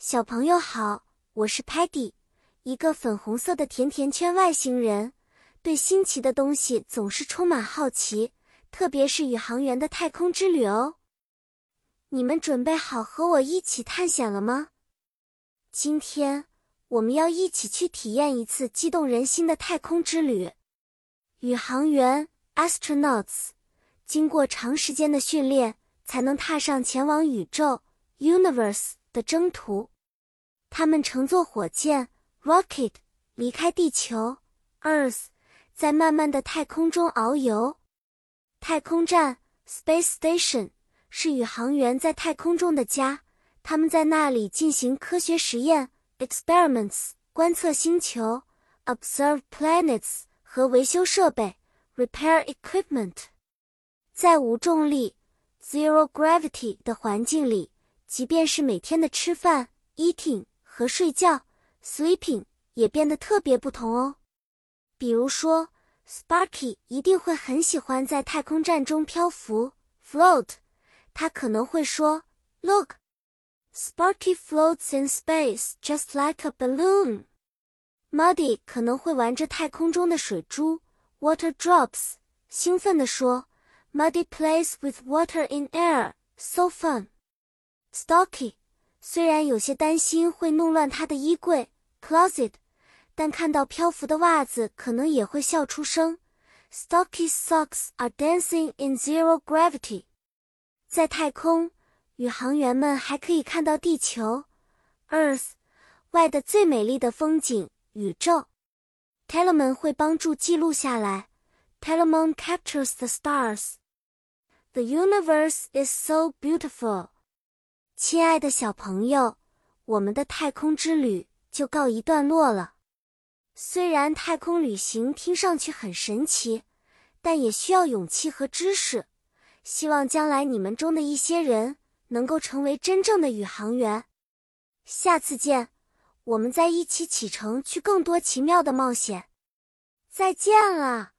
小朋友好，我是 Patty，一个粉红色的甜甜圈外星人，对新奇的东西总是充满好奇，特别是宇航员的太空之旅哦。你们准备好和我一起探险了吗？今天我们要一起去体验一次激动人心的太空之旅。宇航员 （astronauts） 经过长时间的训练，才能踏上前往宇宙 （universe）。的征途，他们乘坐火箭 rocket 离开地球 Earth，在漫漫的太空中遨游。太空站 space station 是宇航员在太空中的家，他们在那里进行科学实验 experiments，观测星球 observe planets 和维修设备 repair equipment。在无重力 zero gravity 的环境里。即便是每天的吃饭 （eating） 和睡觉 （sleeping） 也变得特别不同哦。比如说，Sparky 一定会很喜欢在太空站中漂浮 （float）。他可能会说：“Look, Sparky floats in space just like a balloon。” Muddy 可能会玩着太空中的水珠 （water drops），兴奋地说：“Muddy plays with water in air, so fun。” Stocky 虽然有些担心会弄乱他的衣柜 closet，但看到漂浮的袜子，可能也会笑出声。Stocky's socks are dancing in zero gravity。在太空，宇航员们还可以看到地球 Earth 外的最美丽的风景——宇宙。Telemon 会帮助记录下来。Telemon captures the stars。The universe is so beautiful。亲爱的小朋友，我们的太空之旅就告一段落了。虽然太空旅行听上去很神奇，但也需要勇气和知识。希望将来你们中的一些人能够成为真正的宇航员。下次见，我们再一起启程去更多奇妙的冒险。再见了。